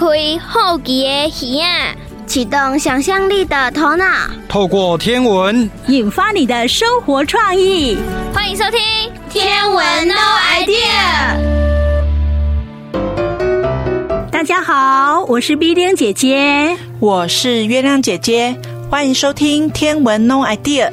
开好奇的耳啊，启动想象力的头脑，透过天文引发你的生活创意。欢迎收听《天文 No idea》。大家好，我是 B 丁姐姐，我是月亮姐姐，欢迎收听《天文 No idea》。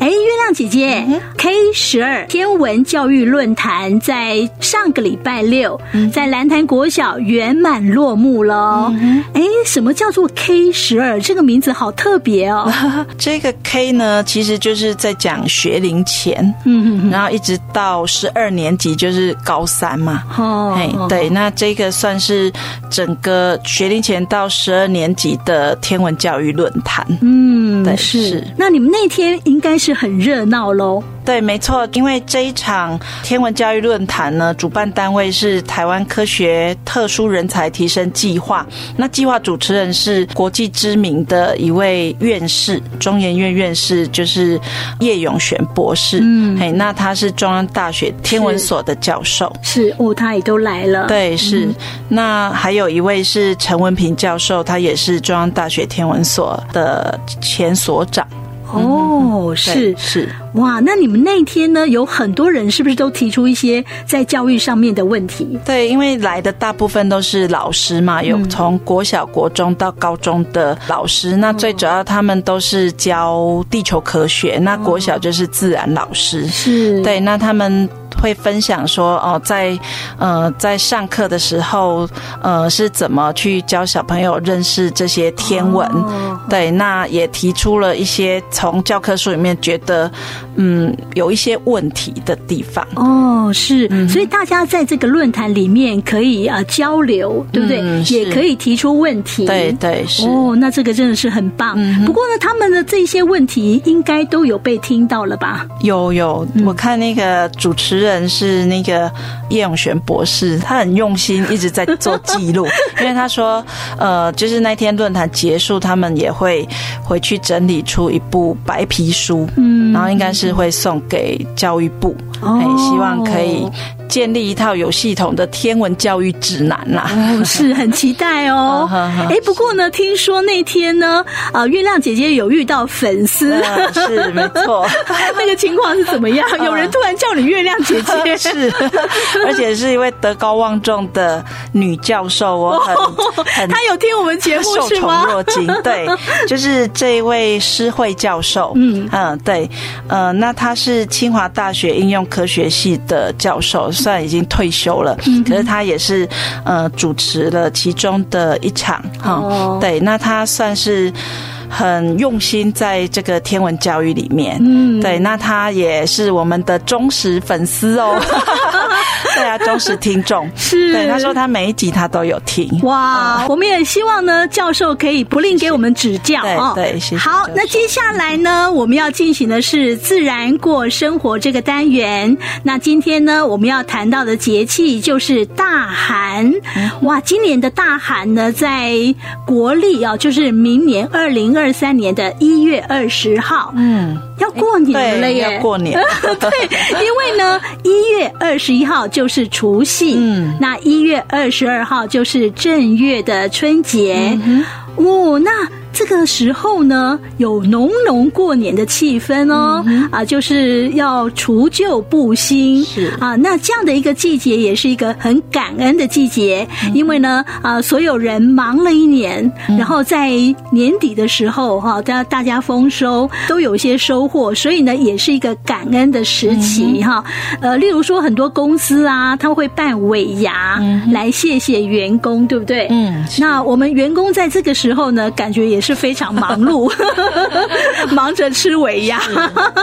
哎，月亮姐姐，嗯，K 十二天文教育论坛在上个礼拜六，嗯、在蓝潭国小圆满落幕了。哎、嗯，什么叫做 K 十二？这个名字好特别哦。这个 K 呢，其实就是在讲学龄前，嗯嗯嗯，然后一直到十二年级，就是高三嘛。哦，哎，对，那这个算是整个学龄前到十二年级的天文教育论坛。嗯，对，是那你们那天应该是。很热闹喽！对，没错，因为这一场天文教育论坛呢，主办单位是台湾科学特殊人才提升计划。那计划主持人是国际知名的一位院士，中研院院士，就是叶永銉博士。嗯，嘿，那他是中央大学天文所的教授。是，是哦，他也都来了。对，是。嗯、那还有一位是陈文平教授，他也是中央大学天文所的前所长。哦，是是哇，那你们那天呢，有很多人是不是都提出一些在教育上面的问题？对，因为来的大部分都是老师嘛，有从国小、国中到高中的老师。嗯、那最主要他们都是教地球科学，那国小就是自然老师。是对，那他们。会分享说哦，在呃在上课的时候，呃是怎么去教小朋友认识这些天文？哦、对，那也提出了一些从教科书里面觉得嗯有一些问题的地方。哦，是，嗯、所以大家在这个论坛里面可以啊交流，对不对？嗯、也可以提出问题。对对是。哦，那这个真的是很棒。嗯、不过呢，他们的这些问题应该都有被听到了吧？有有，我看那个主持人。是那个叶永璇博士，他很用心，一直在做记录。因为他说，呃，就是那天论坛结束，他们也会回去整理出一部白皮书，嗯，然后应该是会送给教育部，哎，希望可以。建立一套有系统的天文教育指南啦，哦，是很期待哦。哎，不过呢，听说那天呢，啊，月亮姐姐有遇到粉丝，是没错。那个情况是怎么样？有人突然叫你月亮姐姐，是，而且是一位德高望重的女教授哦，很很，她有听我们节目是吗？受宠若惊，对，就是这一位施慧教授，嗯嗯，对，呃，那她是清华大学应用科学系的教授。虽然已经退休了，可是他也是呃主持了其中的一场哈。哦、对，那他算是很用心在这个天文教育里面。嗯，对，那他也是我们的忠实粉丝哦。对啊，忠实听众是。对，他说他每一集他都有听。哇，我们也希望呢，教授可以不吝给我们指教哦。对，谢谢。好，那接下来呢，我们要进行的是自然过生活这个单元。那今天呢，我们要谈到的节气就是大寒。哇，今年的大寒呢，在国历啊，就是明年二零二三年的一月二十号。嗯。要过年了耶！要过年，对，因为呢，一月二十一号就是除夕，嗯，那一月二十二号就是正月的春节，哦，那。这个时候呢，有浓浓过年的气氛哦，嗯、啊，就是要除旧布新，是。啊，那这样的一个季节也是一个很感恩的季节，嗯、因为呢，啊，所有人忙了一年，嗯、然后在年底的时候，哈、啊，大大家丰收，都有一些收获，所以呢，也是一个感恩的时期，哈、呃，例如说很多公司啊，他会办尾牙来谢谢员工，对不对？嗯，那我们员工在这个时候呢，感觉也是。是非常忙碌，忙着吃尾牙，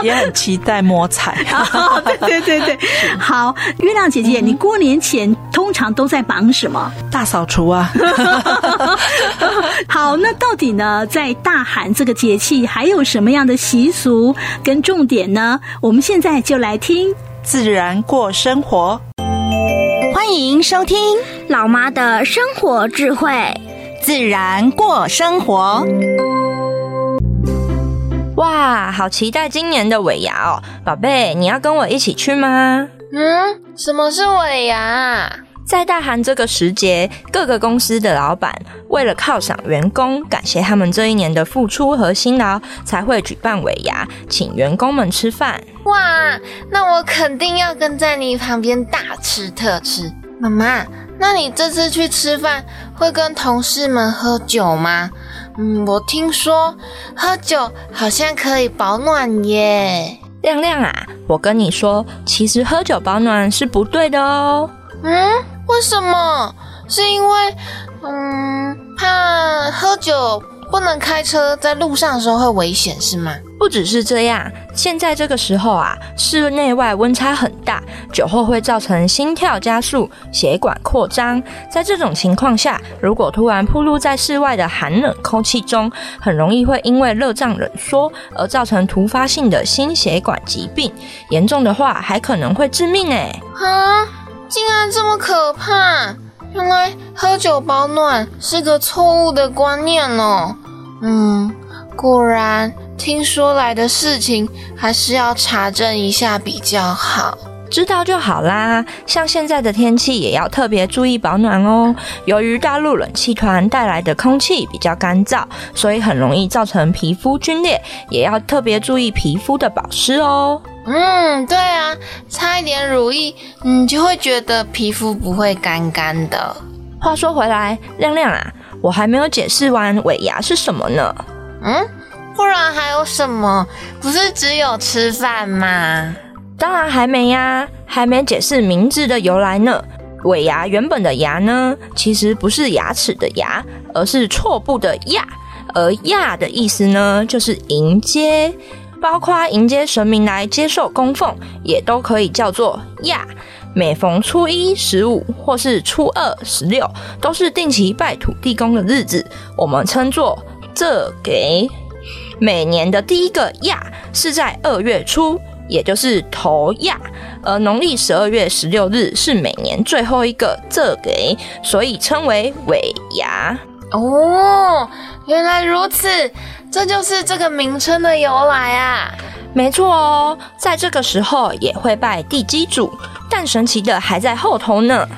也很期待摸彩。对对对对，好，月亮姐姐，你过年前通常都在忙什么？大扫除啊。好，那到底呢，在大寒这个节气，还有什么样的习俗跟重点呢？我们现在就来听自然过生活。欢迎收听老妈的生活智慧。自然过生活，哇，好期待今年的尾牙哦！宝贝，你要跟我一起去吗？嗯，什么是尾牙？在大寒这个时节，各个公司的老板为了犒赏员工，感谢他们这一年的付出和辛劳，才会举办尾牙，请员工们吃饭。哇，那我肯定要跟在你旁边大吃特吃。妈妈，那你这次去吃饭会跟同事们喝酒吗？嗯，我听说喝酒好像可以保暖耶。亮亮啊，我跟你说，其实喝酒保暖是不对的哦。嗯，为什么？是因为，嗯，怕喝酒。不能开车，在路上的时候会危险，是吗？不只是这样，现在这个时候啊，室内外温差很大，酒后会造成心跳加速、血管扩张。在这种情况下，如果突然暴露在室外的寒冷空气中，很容易会因为热胀冷缩而造成突发性的心血管疾病，严重的话还可能会致命哎！啊，竟然这么可怕！原来喝酒保暖是个错误的观念哦。嗯，果然听说来的事情还是要查证一下比较好。知道就好啦。像现在的天气也要特别注意保暖哦。由于大陆冷气团带来的空气比较干燥，所以很容易造成皮肤皲裂，也要特别注意皮肤的保湿哦。嗯，对啊，擦一点乳液，你，就会觉得皮肤不会干干的。话说回来，亮亮啊，我还没有解释完尾牙是什么呢？嗯，不然还有什么？不是只有吃饭吗？当然还没呀，还没解释名字的由来呢。尾牙原本的牙呢，其实不是牙齿的牙，而是错部的亚，而亚的意思呢，就是迎接。包括迎接神明来接受供奉，也都可以叫做亚。每逢初一、十五或是初二、十六，都是定期拜土地公的日子，我们称作这给。每年的第一个亚是在二月初，也就是头亚，而农历十二月十六日是每年最后一个这给，所以称为尾牙。哦，原来如此。这就是这个名称的由来啊！没错哦，在这个时候也会拜地基主，但神奇的还在后头呢。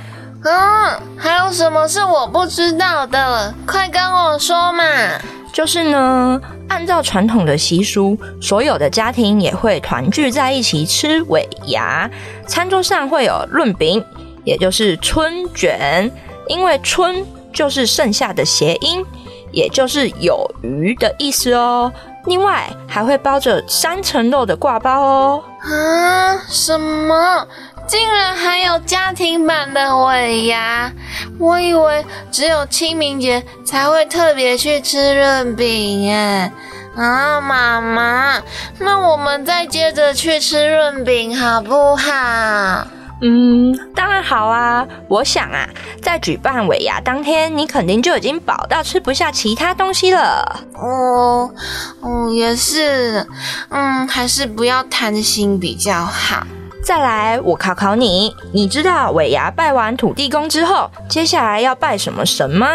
嗯，还有什么是我不知道的？快跟我说嘛！就是呢，按照传统的习俗，所有的家庭也会团聚在一起吃尾牙，餐桌上会有润饼，也就是春卷，因为春就是剩下的谐音。也就是有余的意思哦。另外还会包着三层肉的挂包哦。啊？什么？竟然还有家庭版的尾牙？我以为只有清明节才会特别去吃润饼耶。啊，妈妈，那我们再接着去吃润饼好不好？嗯，当然好啊！我想啊，在举办尾牙当天，你肯定就已经饱到吃不下其他东西了。哦，哦，也是，嗯，还是不要贪心比较好。再来，我考考你，你知道尾牙拜完土地公之后，接下来要拜什么神吗？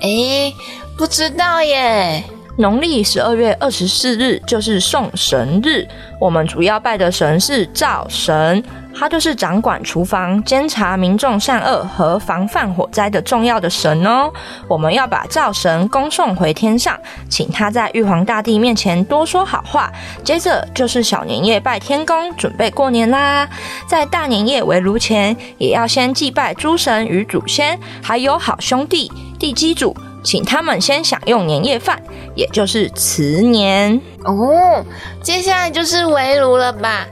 诶，不知道耶。农历十二月二十四日就是送神日，我们主要拜的神是灶神，他就是掌管厨房、监察民众善恶和防范火灾的重要的神哦。我们要把灶神恭送回天上，请他在玉皇大帝面前多说好话。接着就是小年夜拜天公，准备过年啦。在大年夜围炉前，也要先祭拜诸神与祖先，还有好兄弟、地基主。请他们先享用年夜饭，也就是辞年哦。接下来就是围炉了吧？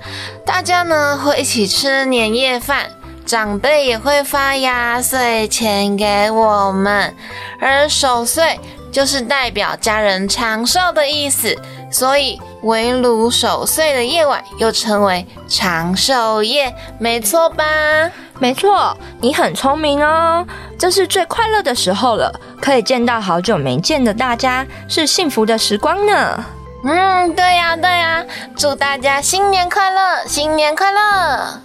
大家呢会一起吃年夜饭，长辈也会发压岁钱给我们，而守岁就是代表家人长寿的意思，所以围炉守岁的夜晚又称为长寿夜，没错吧？没错，你很聪明哦。这是最快乐的时候了，可以见到好久没见的大家，是幸福的时光呢。嗯，对呀，对呀，祝大家新年快乐，新年快乐。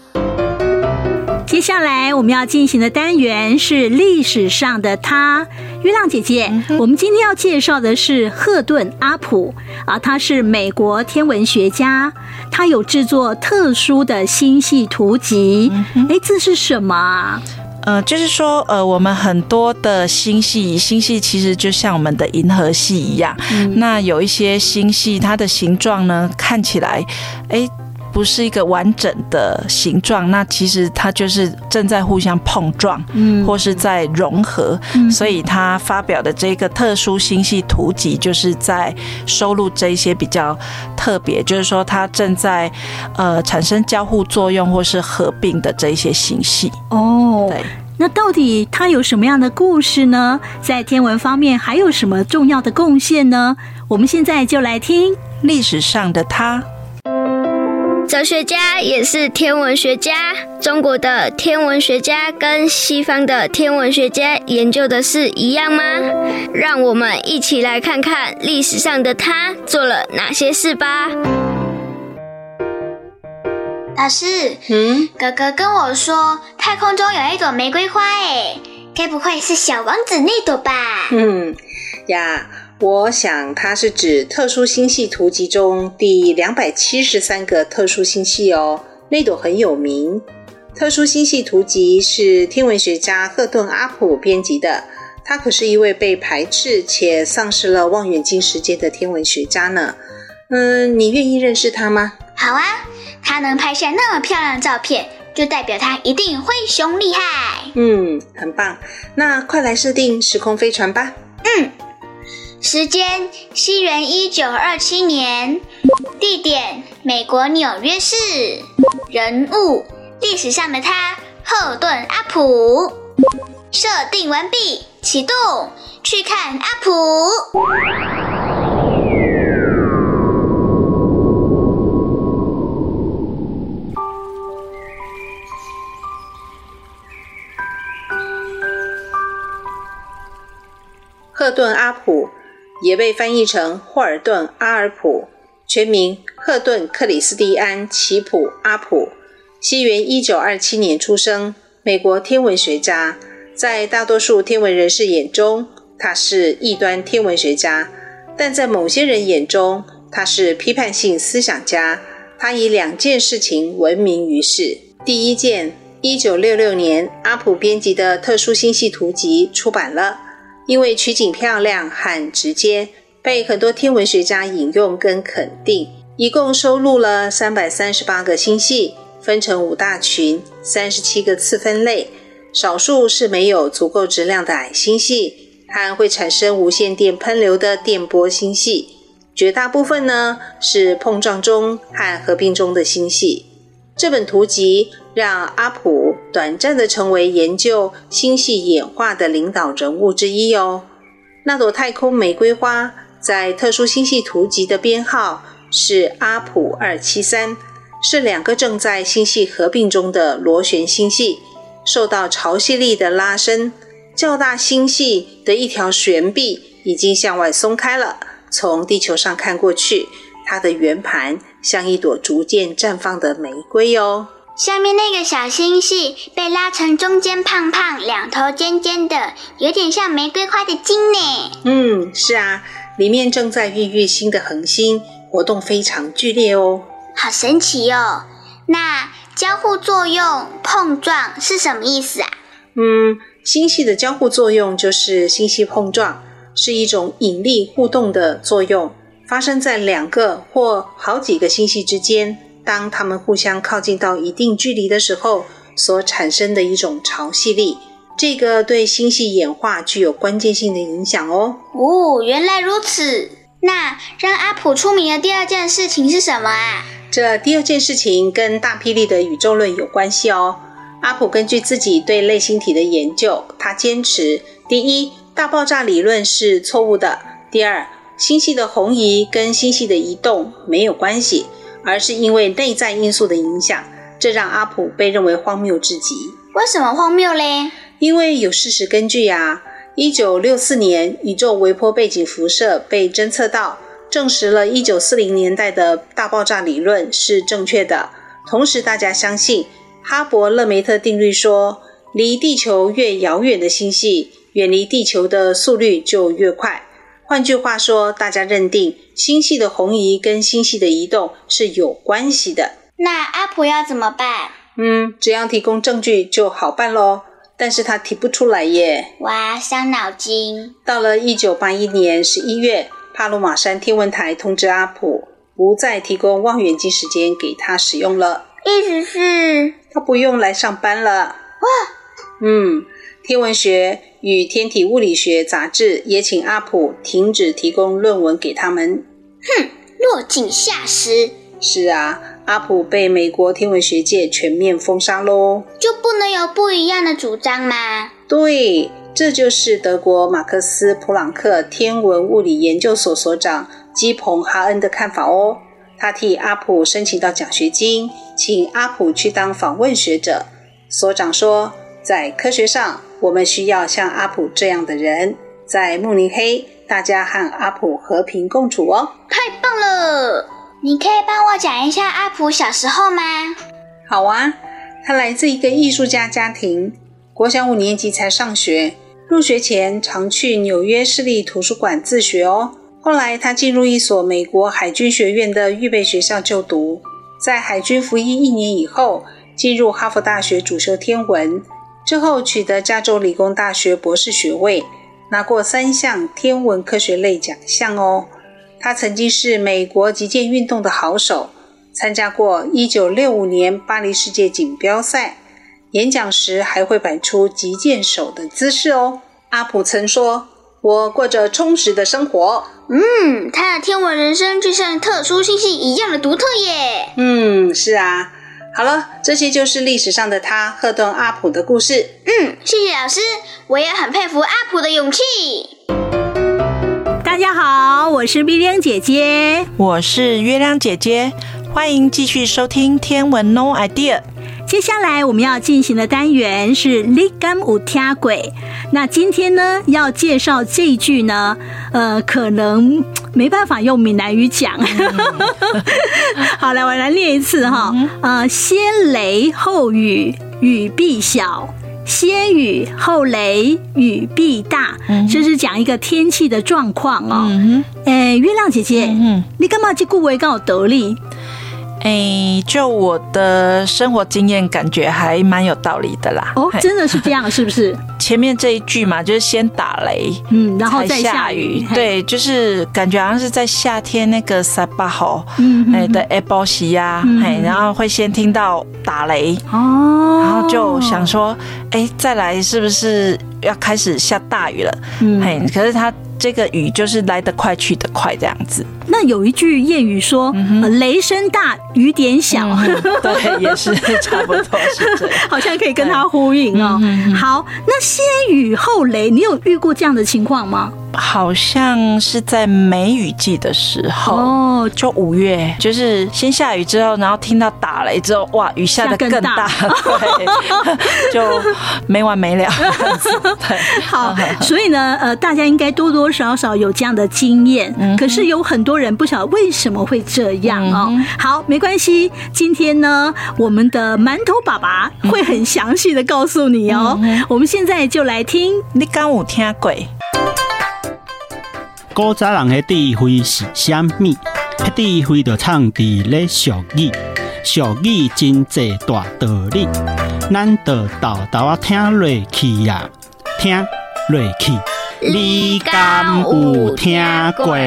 接下来我们要进行的单元是历史上的他，月亮姐姐。嗯、我们今天要介绍的是赫顿阿普啊，他是美国天文学家，他有制作特殊的星系图集。哎、嗯，这是什么？呃，就是说，呃，我们很多的星系，星系其实就像我们的银河系一样。嗯、那有一些星系，它的形状呢，看起来，哎。不是一个完整的形状，那其实它就是正在互相碰撞，嗯，或是在融合，嗯，所以他发表的这个特殊星系图集，就是在收录这一些比较特别，就是说它正在呃产生交互作用或是合并的这一些星系。哦，对，那到底它有什么样的故事呢？在天文方面还有什么重要的贡献呢？我们现在就来听历史上的他。哲学家也是天文学家。中国的天文学家跟西方的天文学家研究的是一样吗？让我们一起来看看历史上的他做了哪些事吧。老师，嗯，哥哥跟我说，太空中有一朵玫瑰花，哎，该不会是小王子那朵吧？嗯，呀。我想，它是指特殊星系图集中第两百七十三个特殊星系哦。那朵很有名。特殊星系图集是天文学家赫顿阿普编辑的，他可是一位被排斥且丧失了望远镜时间的天文学家呢。嗯，你愿意认识他吗？好啊，他能拍下那么漂亮的照片，就代表他一定会熊厉害。嗯，很棒。那快来设定时空飞船吧。嗯。时间：西元一九二七年。地点：美国纽约市。人物：历史上的他，赫顿阿普。设定完毕，启动，去看阿普。赫顿阿普。也被翻译成霍尔顿·阿尔普，全名赫顿·克里斯蒂安·奇普·阿普，西元一九二七年出生，美国天文学家。在大多数天文人士眼中，他是异端天文学家；但在某些人眼中，他是批判性思想家。他以两件事情闻名于世。第一件，一九六六年，阿普编辑的特殊星系图集出版了。因为取景漂亮和直接，被很多天文学家引用跟肯定。一共收录了三百三十八个星系，分成五大群，三十七个次分类。少数是没有足够质量的矮星系，和会产生无线电喷流的电波星系。绝大部分呢是碰撞中和合并中的星系。这本图集让阿普短暂地成为研究星系演化的领导人物之一哦。那朵太空玫瑰花在特殊星系图集的编号是阿普二七三，是两个正在星系合并中的螺旋星系。受到潮汐力的拉伸，较大星系的一条悬臂已经向外松开了。从地球上看过去，它的圆盘。像一朵逐渐绽放的玫瑰哦。下面那个小星系被拉成中间胖胖、两头尖尖的，有点像玫瑰花的茎呢。嗯，是啊，里面正在孕育新的恒星，活动非常剧烈哦。好神奇哦！那交互作用、碰撞是什么意思啊？嗯，星系的交互作用就是星系碰撞，是一种引力互动的作用。发生在两个或好几个星系之间，当它们互相靠近到一定距离的时候，所产生的一种潮汐力，这个对星系演化具有关键性的影响哦。哦，原来如此。那让阿普出名的第二件事情是什么啊？这第二件事情跟大霹雳的宇宙论有关系哦。阿普根据自己对类星体的研究，他坚持：第一，大爆炸理论是错误的；第二，星系的红移跟星系的移动没有关系，而是因为内在因素的影响。这让阿普被认为荒谬至极。为什么荒谬嘞？因为有事实根据呀。一九六四年，宇宙微波背景辐射被侦测到，证实了一九四零年代的大爆炸理论是正确的。同时，大家相信哈勃勒梅特定律说，离地球越遥远的星系，远离地球的速率就越快。换句话说，大家认定星系的红移跟星系的移动是有关系的。那阿普要怎么办？嗯，只要提供证据就好办喽。但是他提不出来耶。哇，伤脑筋。到了一九八一年十一月，帕鲁马山天文台通知阿普，不再提供望远镜时间给他使用了。意思是，他不用来上班了。哇，嗯，天文学与天体物理学杂志也请阿普停止提供论文给他们。哼，落井下石。是啊，阿普被美国天文学界全面封杀喽。就不能有不一样的主张吗？对，这就是德国马克斯普朗克天文物理研究所所长基彭哈恩的看法哦。他替阿普申请到奖学金，请阿普去当访问学者。所长说，在科学上，我们需要像阿普这样的人。在慕尼黑，大家和阿普和平共处哦。太棒了！你可以帮我讲一下阿普小时候吗？好啊，他来自一个艺术家家庭，国小五年级才上学。入学前常去纽约市立图书馆自学哦。后来，他进入一所美国海军学院的预备学校就读，在海军服役一年以后，进入哈佛大学主修天文，之后取得加州理工大学博士学位，拿过三项天文科学类奖项哦。他曾经是美国击剑运动的好手，参加过1965年巴黎世界锦标赛，演讲时还会摆出击剑手的姿势哦。阿普曾说。我过着充实的生活。嗯，他的天文人生就像特殊星系一样的独特耶。嗯，是啊。好了，这些就是历史上的他，赫顿阿普的故事。嗯，谢谢老师，我也很佩服阿普的勇气。大家好，我是月亮姐姐，我是月亮姐姐，欢迎继续收听《天文 No Idea》。接下来我们要进行的单元是雷干五天鬼？那今天呢，要介绍这一句呢，呃，可能没办法用闽南语讲。好，来，我来念一次哈。呃，先雷后雨，雨必小；先雨后雷，雨必大。这是讲一个天气的状况哦。哎，月亮姐姐，你干嘛这句话刚好得力？哎，就我的生活经验，感觉还蛮有道理的啦。哦，真的是这样，是不是？前面这一句嘛，就是先打雷，嗯，然后再下雨。对，就是感觉好像是在夏天那个三八号，嗯，哎的下晡时呀，哎，然后会先听到打雷，哦，然后就想说，哎，再来是不是要开始下大雨了？嗯，嘿，可是它这个雨就是来得快去得快这样子。那有一句谚语说：“嗯、雷声大雨点小。嗯”对，也是差不多是这样，好像可以跟它呼应哦。嗯、好，那先雨后雷，你有遇过这样的情况吗？好像是在梅雨季的时候哦，就五月，就是先下雨之后，然后听到打雷之后，哇，雨下的更大，更大 对，就没完没了。对，好，所以呢，呃，大家应该多多少少有这样的经验，嗯、可是有很多人不晓得为什么会这样哦。嗯、好，没关系，今天呢，我们的馒头爸爸会很详细的告诉你哦。嗯、我们现在就来听，你敢有听过？古早人的智慧是啥物？迄智慧就藏伫咧俗语，俗语真济大道理，咱就豆豆啊听落去呀，听落去。你敢有听过？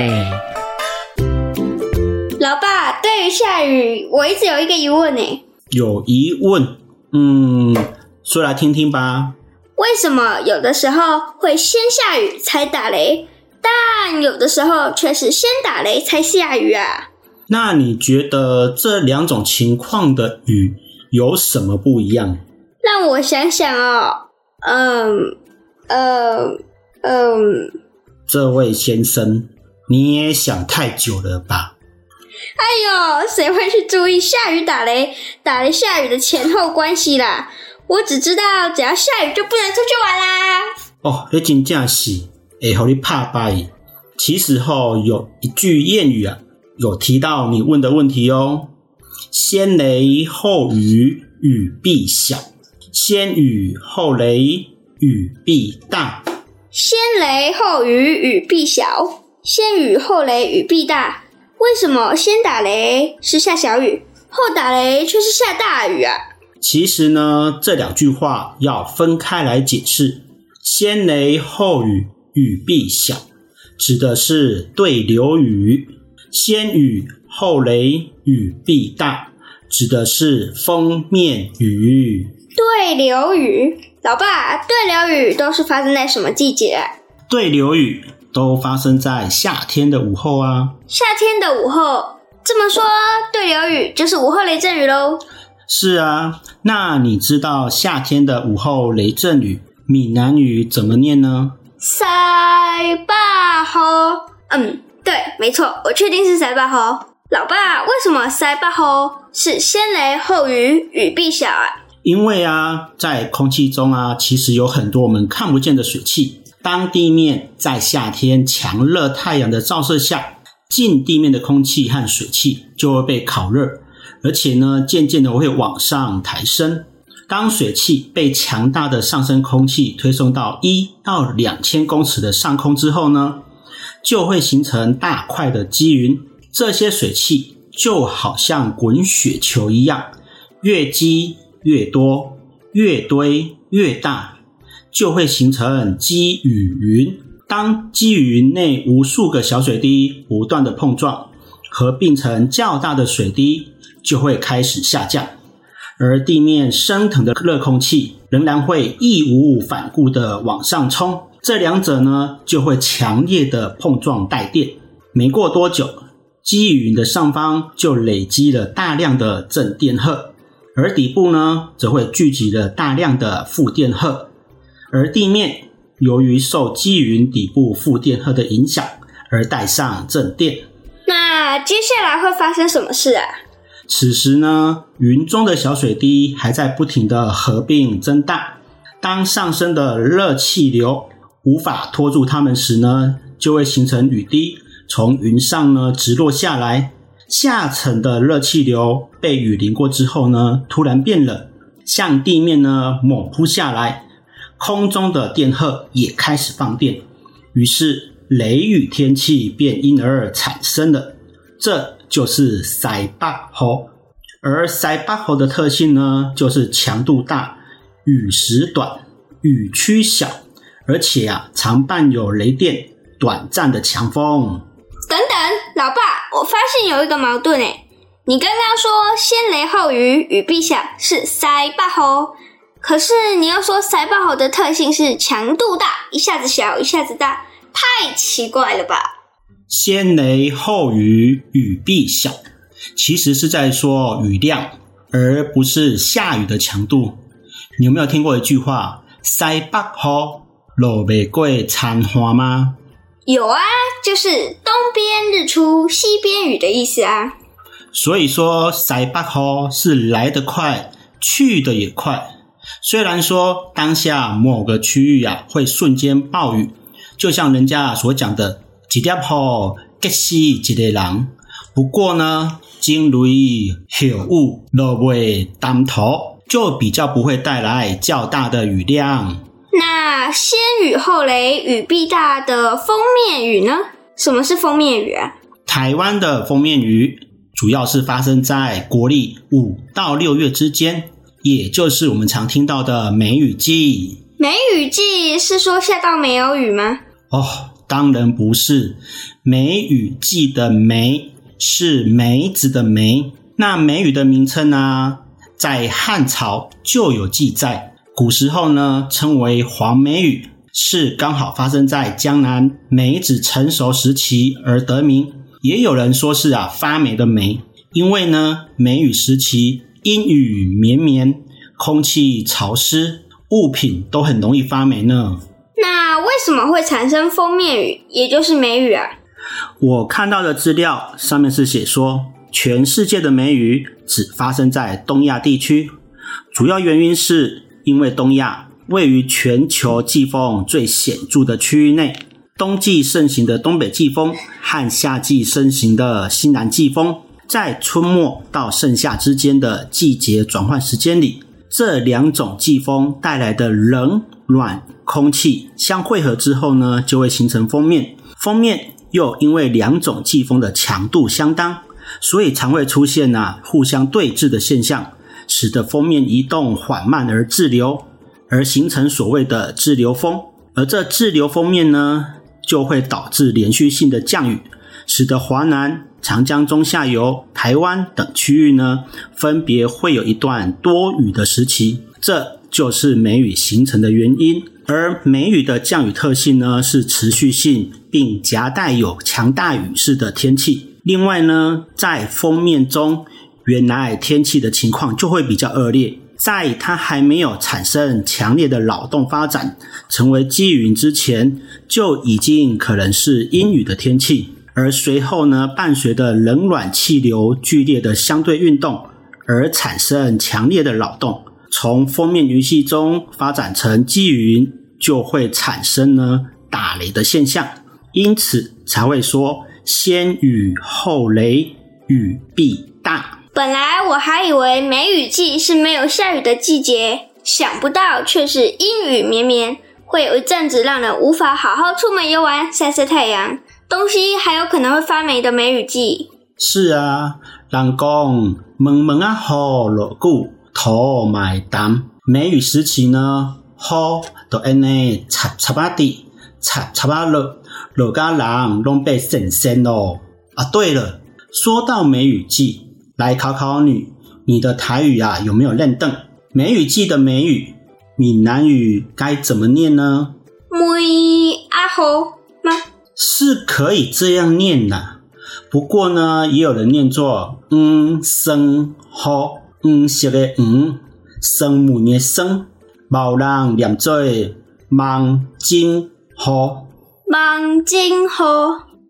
老爸，对于下雨，我一直有一个疑问呢。有疑问？嗯，说来听听吧。为什么有的时候会先下雨才打雷？但有的时候却是先打雷才下雨啊。那你觉得这两种情况的雨有什么不一样？让我想想哦，嗯，嗯，嗯。这位先生，你也想太久了吧？哎呦，谁会去注意下雨打雷、打雷下雨的前后关系啦？我只知道只要下雨就不能出去玩啦。哦，你真正是。哎，好，你怕败。其实后有一句谚语啊，有提到你问的问题哦。先雷后雨，雨必小；先雨后雷，雨必大。先雷后雨，雨必小；先雨后雷，雨必大。为什么先打雷是下小雨，后打雷却是下大雨啊？其实呢，这两句话要分开来解释。先雷后雨，雨必小，指的是对流雨；先雨后雷，雨必大，指的是锋面雨。对流雨，老爸，对流雨都是发生在什么季节啊？对流雨都发生在夏天的午后啊。夏天的午后，这么说，对流雨就是午后雷阵雨喽？是啊，那你知道夏天的午后雷阵雨闽南语怎么念呢？塞巴吼。嗯，对，没错，我确定是塞巴吼。老爸，为什么塞巴吼是先雷后雨，雨必小啊？因为啊，在空气中啊，其实有很多我们看不见的水汽。当地面在夏天强热太阳的照射下，近地面的空气和水汽就会被烤热。而且呢，渐渐的会往上抬升。当水汽被强大的上升空气推送到一到两千公尺的上空之后呢，就会形成大块的积云。这些水汽就好像滚雪球一样，越积越多，越堆越大，就会形成积雨云。当积雨云内无数个小水滴不断的碰撞，合并成较大的水滴。就会开始下降，而地面升腾的热空气仍然会义无反顾地往上冲，这两者呢就会强烈的碰撞带电。没过多久，积云的上方就累积了大量的正电荷，而底部呢则会聚集了大量的负电荷，而地面由于受积云底部负电荷的影响而带上正电。那接下来会发生什么事啊？此时呢，云中的小水滴还在不停的合并增大。当上升的热气流无法拖住它们时呢，就会形成雨滴，从云上呢直落下来。下层的热气流被雨淋过之后呢，突然变冷，向地面呢猛扑下来。空中的电荷也开始放电，于是雷雨天气便因而产生了。这就是塞北雨，而塞北雨的特性呢，就是强度大、雨时短、雨区小，而且啊，常伴有雷电、短暂的强风。等等，老爸，我发现有一个矛盾诶，你刚刚说先雷后雨，雨必小，是塞北雨，可是你又说塞北雨的特性是强度大，一下子小，一下子大，太奇怪了吧？先雷后雨，雨必小，其实是在说雨量，而不是下雨的强度。你有没有听过一句话“塞北雨，落未过残花”吗？有啊，就是东边日出西边雨的意思啊。所以说，塞北雨是来得快，去得也快。虽然说当下某个区域啊会瞬间暴雨，就像人家所讲的。一点雨击死一个人。不过呢，惊雷后雨落未当头，就比较不会带来较大的雨量。那先雨后雷，雨必大的封面雨呢？什么是封面雨啊？台湾的封面雨主要是发生在国历五到六月之间，也就是我们常听到的梅雨季。梅雨季是说下到没有雨吗？哦。当然不是，梅雨季的梅是梅子的梅。那梅雨的名称呢，在汉朝就有记载。古时候呢，称为黄梅雨，是刚好发生在江南梅子成熟时期而得名。也有人说是啊发霉的霉，因为呢梅雨时期阴雨绵绵，空气潮湿，物品都很容易发霉呢。那为什么会产生锋面雨，也就是梅雨啊？我看到的资料上面是写说，全世界的梅雨只发生在东亚地区，主要原因是因为东亚位于全球季风最显著的区域内，冬季盛行的东北季风和夏季盛行的西南季风，在春末到盛夏之间的季节转换时间里，这两种季风带来的冷暖空气相汇合之后呢，就会形成锋面。锋面又因为两种季风的强度相当，所以常会出现啊互相对峙的现象，使得锋面移动缓慢而滞留，而形成所谓的滞留锋。而这滞留锋面呢，就会导致连续性的降雨，使得华南、长江中下游、台湾等区域呢，分别会有一段多雨的时期。这就是梅雨形成的原因。而梅雨的降雨特性呢，是持续性并夹带有强大雨势的天气。另外呢，在封面中，原来天气的情况就会比较恶劣。在它还没有产生强烈的扰动发展，成为积云之前，就已经可能是阴雨的天气。而随后呢，伴随着冷暖气流剧烈的相对运动，而产生强烈的扰动，从封面云系中发展成积云，就会产生呢打雷的现象。因此才会说先雨后雷，雨必大。本来我还以为梅雨季是没有下雨的季节，想不到却是阴雨绵绵，会有一阵子让人无法好好出门游玩、晒晒太阳，东西还有可能会发霉的梅雨季。是啊，人讲蒙蒙啊，好落雨，土埋淡。梅雨时期呢，雨都安尼插插啊滴，插插啊落，落家人拢被神仙咯。啊，对了，说到梅雨季。来考考你，你的台语啊有没有认得？梅雨季的梅雨，闽南语该怎么念呢？梅啊好吗？是可以这样念的，不过呢，也有人念作嗯生好，嗯写的黄生母的生，某人念作望金好，望金好，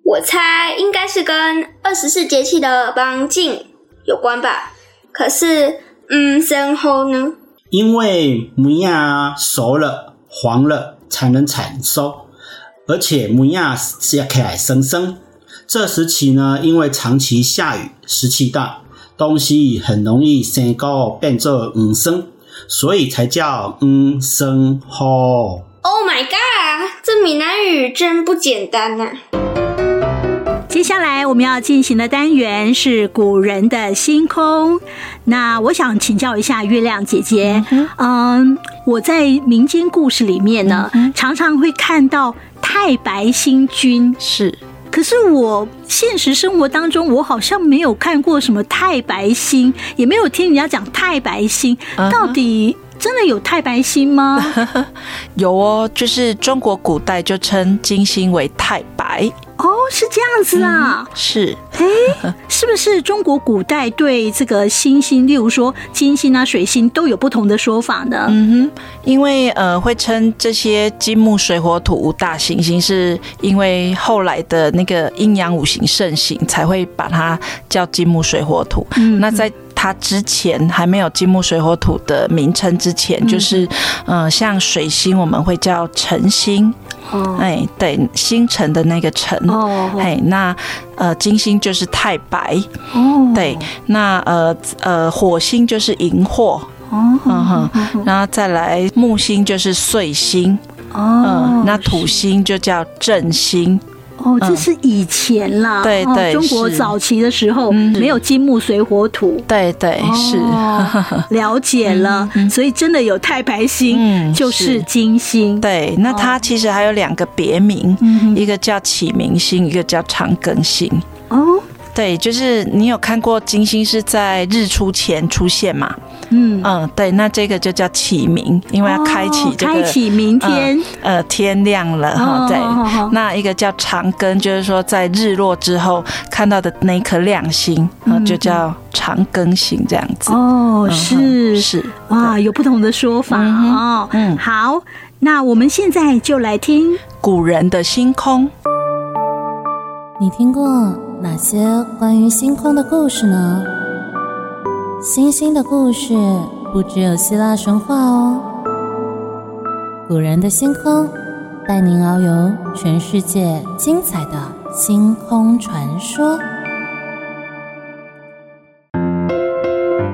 我猜应该是跟二十四节气的望金。有关吧？可是，嗯，生后呢？因为梅呀熟了、黄了才能采收，而且梅呀是起来生生。这时期呢，因为长期下雨、湿气大，东西很容易生高变作嗯生，所以才叫嗯生后。Oh my god！这闽南语真不简单呐、啊。接下来我们要进行的单元是古人的星空。那我想请教一下月亮姐姐，嗯，嗯，我在民间故事里面呢，嗯，常常会看到太白星君，是。可是我现实生活当中，我好像没有看过什么太白星，也没有听人家讲太白星，到底真的有太白星吗？有哦，就是中国古代就称金星为太白。哦，是这样子啊，嗯、是，哎，是不是中国古代对这个星星，例如说金星啊、水星，都有不同的说法呢？嗯哼，因为呃，会称这些金木水火土五大行星，是因为后来的那个阴阳五行盛行，才会把它叫金木水火土。嗯，那在它之前还没有金木水火土的名称之前，就是呃，像水星，我们会叫辰星。哦，哎，对，星辰的那个辰，哦，嘿，那呃，金星就是太白，哦，对，那呃呃，火星就是荧惑，哦，嗯哼，然后再来木星就是岁星，哦，嗯，那土星就叫正星。哦，这是以前啦，对对，中国早期的时候没有金木水火土，对对是，了解了，所以真的有太白星，就是。金星。对，那它其实还有两个别名，一个叫启明星，一个叫长庚星。哦，对，就是你有看过金星是在日出前出现嘛？嗯嗯，对，那这个就叫启明，因为要开启这个、开启明天，呃，呃天亮了哈。对，那一个叫长庚，就是说在日落之后看到的那颗亮星，嗯，就叫长庚星这样子。哦，是是，哇，有不同的说法哦。嗯，好，那我们现在就来听古人的星空。你听过哪些关于星空的故事呢？星星的故事不只有希腊神话哦，古人的星空带您遨游全世界精彩的星空传说。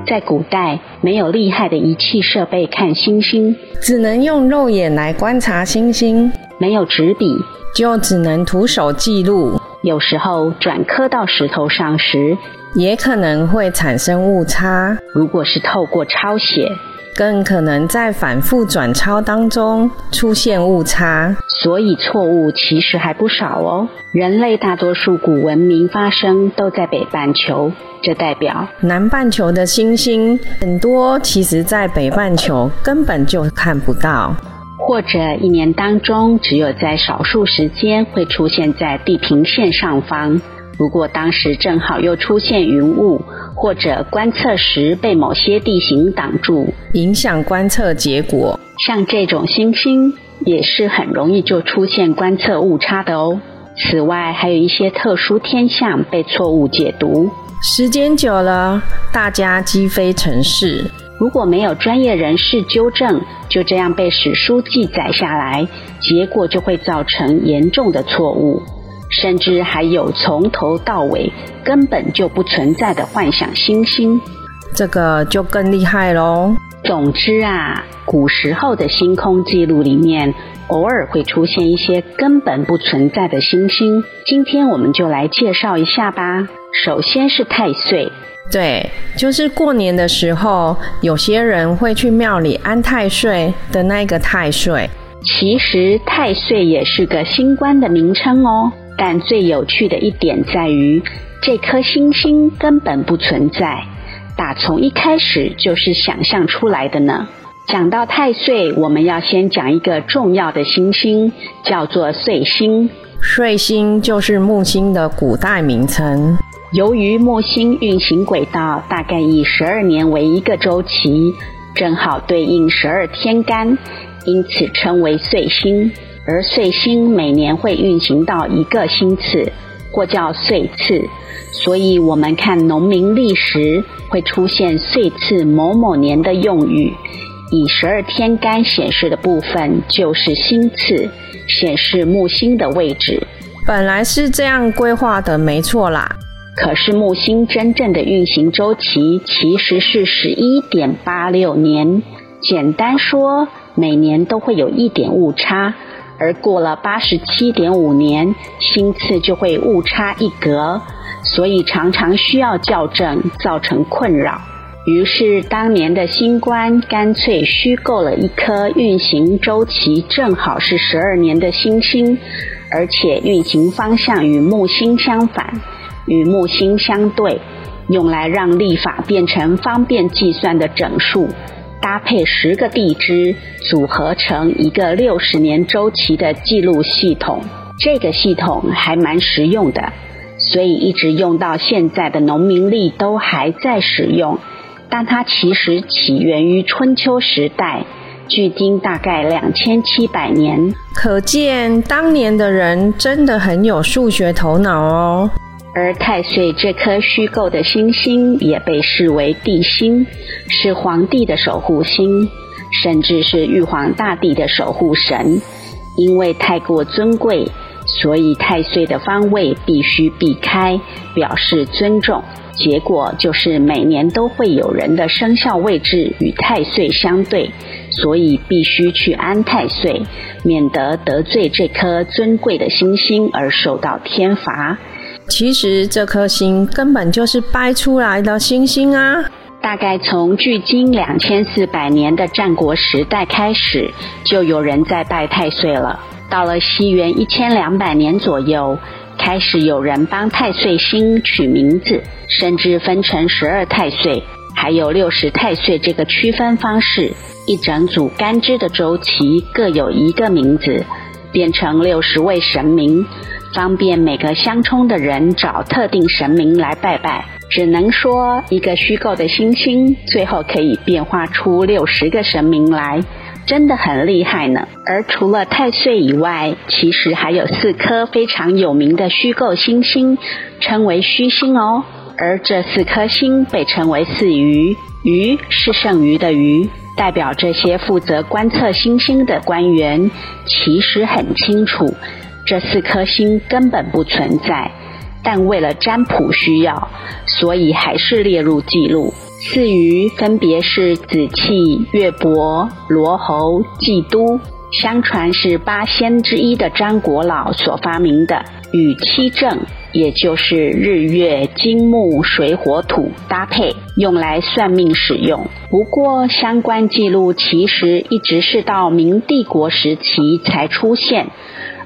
在古代，没有厉害的仪器设备看星星，只能用肉眼来观察星星；没有纸笔，就只能徒手记录。有时候转刻到石头上时，也可能会产生误差。如果是透过抄写，更可能在反复转抄当中出现误差。所以错误其实还不少哦。人类大多数古文明发生都在北半球，这代表南半球的星星很多，其实在北半球根本就看不到，或者一年当中只有在少数时间会出现在地平线上方。如果当时正好又出现云雾，或者观测时被某些地形挡住，影响观测结果，像这种星星也是很容易就出现观测误差的哦。此外，还有一些特殊天象被错误解读，时间久了，大家积非成是。如果没有专业人士纠正，就这样被史书记载下来，结果就会造成严重的错误。甚至还有从头到尾根本就不存在的幻想星星，这个就更厉害喽。总之啊，古时候的星空记录里面，偶尔会出现一些根本不存在的星星。今天我们就来介绍一下吧。首先是太岁，对，就是过年的时候，有些人会去庙里安太岁的那个太岁。其实太岁也是个星官的名称哦。但最有趣的一点在于，这颗星星根本不存在，打从一开始就是想象出来的呢。讲到太岁，我们要先讲一个重要的星星，叫做岁星。岁星就是木星的古代名称。由于木星运行轨道大概以十二年为一个周期，正好对应十二天干，因此称为岁星。而岁星每年会运行到一个星次，或叫岁次，所以我们看农民历时会出现岁次某某年的用语。以十二天干显示的部分就是星次，显示木星的位置。本来是这样规划的，没错啦。可是木星真正的运行周期其实是十一点八六年，简单说，每年都会有一点误差。而过了八十七点五年，星次就会误差一格，所以常常需要校正，造成困扰。于是当年的星官干脆虚构了一颗运行周期正好是十二年的星星，而且运行方向与木星相反，与木星相对，用来让历法变成方便计算的整数。搭配十个地支，组合成一个六十年周期的记录系统。这个系统还蛮实用的，所以一直用到现在的农民历都还在使用。但它其实起源于春秋时代，距今大概两千七百年。可见当年的人真的很有数学头脑哦。而太岁这颗虚构的星星也被视为帝星，是皇帝的守护星，甚至是玉皇大帝的守护神。因为太过尊贵，所以太岁的方位必须避开，表示尊重。结果就是每年都会有人的生肖位置与太岁相对，所以必须去安太岁，免得得罪这颗尊贵的星星而受到天罚。其实这颗星根本就是掰出来的星星啊！大概从距今两千四百年的战国时代开始，就有人在拜太岁了。到了西元一千两百年左右，开始有人帮太岁星取名字，甚至分成十二太岁，还有六十太岁这个区分方式。一整组干支的周期各有一个名字，变成六十位神明。方便每个相冲的人找特定神明来拜拜，只能说一个虚构的星星，最后可以变化出六十个神明来，真的很厉害呢。而除了太岁以外，其实还有四颗非常有名的虚构星星，称为虚星哦。而这四颗星被称为四余，余是剩余的余，代表这些负责观测星星的官员其实很清楚。这四颗星根本不存在，但为了占卜需要，所以还是列入记录。四余分别是紫气、月伯、罗侯、季都。相传是八仙之一的张果老所发明的，与七正，也就是日月金木水火土搭配，用来算命使用。不过，相关记录其实一直是到明帝国时期才出现。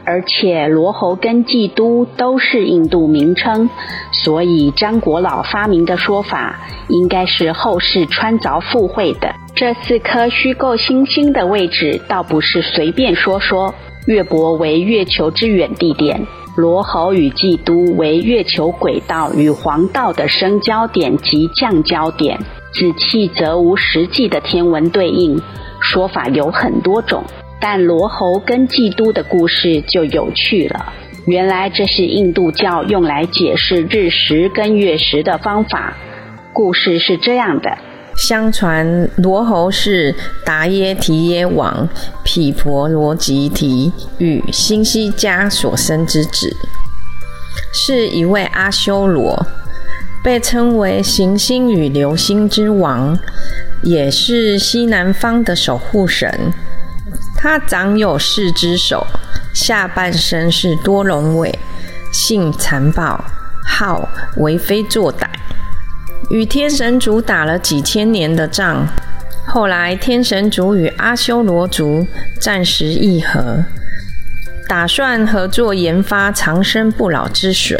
而且罗侯跟济都都是印度名称，所以张果老发明的说法应该是后世穿凿附会的。这四颗虚构星星的位置倒不是随便说说。月伯为月球之远地点，罗侯与济都为月球轨道与黄道的升交点及降交点，紫气则无实际的天文对应，说法有很多种。但罗侯跟济都的故事就有趣了。原来这是印度教用来解释日食跟月食的方法。故事是这样的：相传罗侯是达耶提耶王毗婆罗吉提与辛西迦所生之子，是一位阿修罗，被称为行星与流星之王，也是西南方的守护神。他长有四只手，下半身是多龙尾，性残暴，好为非作歹，与天神族打了几千年的仗。后来天神族与阿修罗族暂时议和，打算合作研发长生不老之水。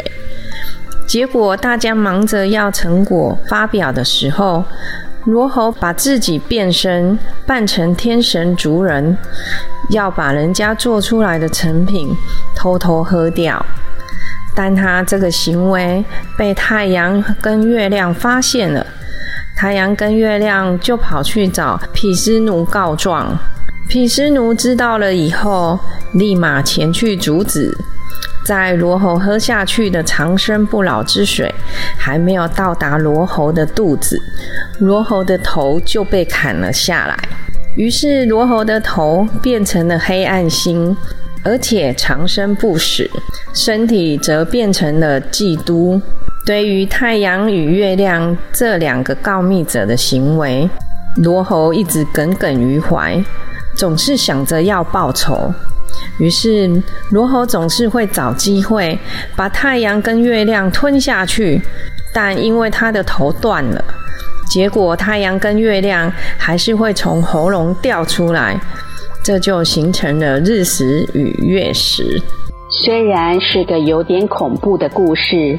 结果大家忙着要成果发表的时候，罗侯把自己变身扮成天神族人，要把人家做出来的成品偷偷喝掉。但他这个行为被太阳跟月亮发现了，太阳跟月亮就跑去找毗湿奴告状。毗湿奴知道了以后，立马前去阻止。在罗侯喝下去的长生不老之水还没有到达罗侯的肚子，罗侯的头就被砍了下来。于是罗侯的头变成了黑暗星，而且长生不死，身体则变成了济都。对于太阳与月亮这两个告密者的行为，罗侯一直耿耿于怀，总是想着要报仇。于是，罗侯总是会找机会把太阳跟月亮吞下去，但因为他的头断了，结果太阳跟月亮还是会从喉咙掉出来，这就形成了日食与月食。虽然是个有点恐怖的故事，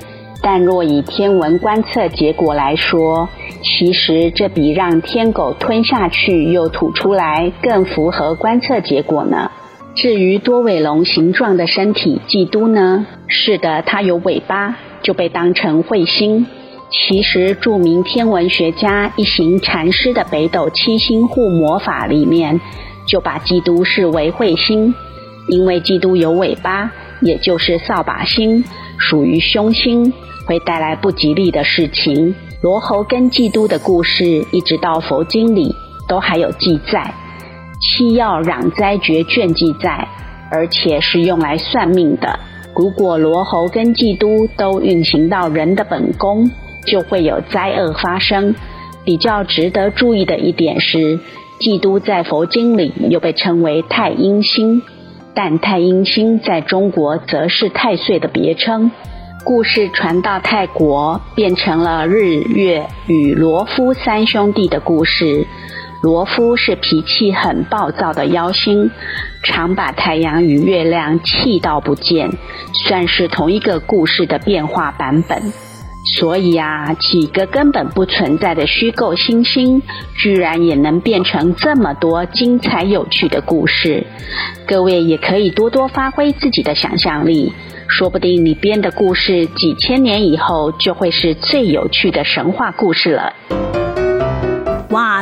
但若以天文观测结果来说，其实这比让天狗吞下去又吐出来更符合观测结果呢。至于多尾龙形状的身体，济都呢？是的，它有尾巴，就被当成彗星。其实，著名天文学家一行禅师的北斗七星护魔法里面，就把济都视为彗星，因为济都有尾巴，也就是扫把星，属于凶星，会带来不吉利的事情。罗侯跟济都的故事，一直到佛经里都还有记载。七曜攘灾诀卷记载，而且是用来算命的。如果罗侯跟济都都运行到人的本宫，就会有灾厄发生。比较值得注意的一点是，济都在佛经里又被称为太阴星，但太阴星在中国则是太岁的别称。故事传到泰国，变成了日月与罗夫三兄弟的故事。罗夫是脾气很暴躁的妖星，常把太阳与月亮气到不见，算是同一个故事的变化版本。所以啊，几个根本不存在的虚构星星，居然也能变成这么多精彩有趣的故事。各位也可以多多发挥自己的想象力，说不定你编的故事几千年以后就会是最有趣的神话故事了。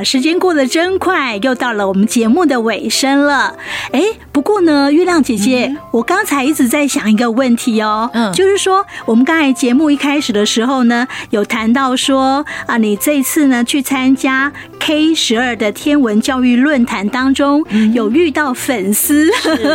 哇，时间过得真快，又到了我们节目的尾声了。哎，不过呢，月亮姐姐，嗯、我刚才一直在想一个问题哦，嗯，就是说，我们刚才节目一开始的时候呢，有谈到说啊，你这次呢去参加 K 十二的天文教育论坛当中，有遇到粉丝。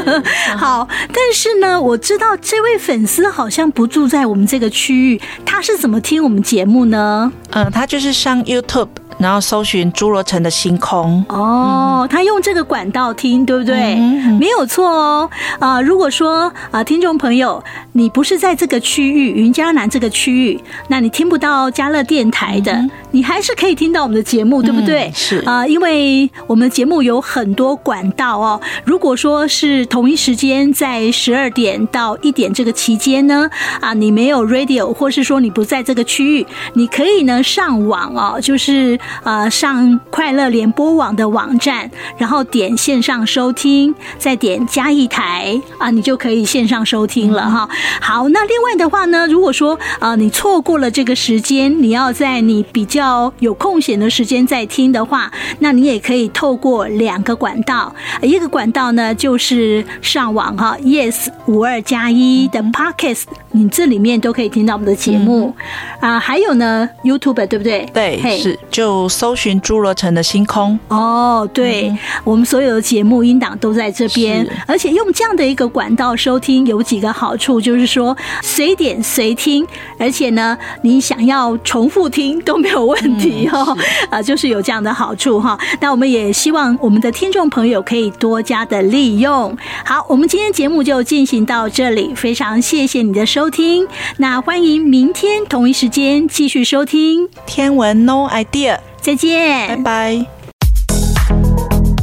好，但是呢，我知道这位粉丝好像不住在我们这个区域，他是怎么听我们节目呢？嗯，他就是上 YouTube。然后搜寻侏罗城的星空哦，他用这个管道听，对不对？没有错哦。啊，如果说啊，听众朋友，你不是在这个区域云嘉南这个区域，那你听不到嘉乐电台的，你还是可以听到我们的节目，对不对？是啊，因为我们的节目有很多管道哦。如果说是同一时间在十二点到一点这个期间呢，啊，你没有 radio，或是说你不在这个区域，你可以呢上网哦，就是。呃，上快乐联播网的网站，然后点线上收听，再点加一台啊，你就可以线上收听了哈。好，那另外的话呢，如果说呃你错过了这个时间，你要在你比较有空闲的时间再听的话，那你也可以透过两个管道，一个管道呢就是上网哈，Yes 五二加一的 Podcast，你这里面都可以听到我们的节目啊，还有呢 YouTube 对不对？对，是就。搜寻侏罗城的星空哦，对，嗯、我们所有的节目音档都在这边，而且用这样的一个管道收听有几个好处，就是说随点随听，而且呢，你想要重复听都没有问题哈、哦，啊、嗯，就是有这样的好处哈。那我们也希望我们的听众朋友可以多加的利用。好，我们今天节目就进行到这里，非常谢谢你的收听，那欢迎明天同一时间继续收听天文 No Idea。再见，拜拜。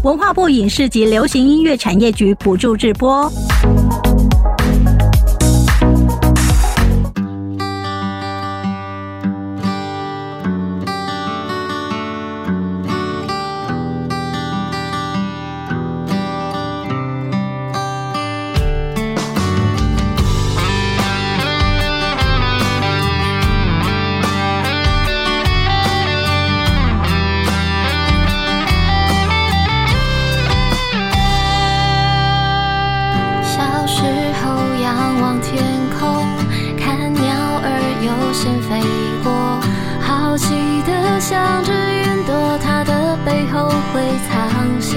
文化部影视及流行音乐产业局补助直播。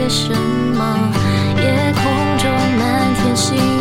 什么？夜空中满天星。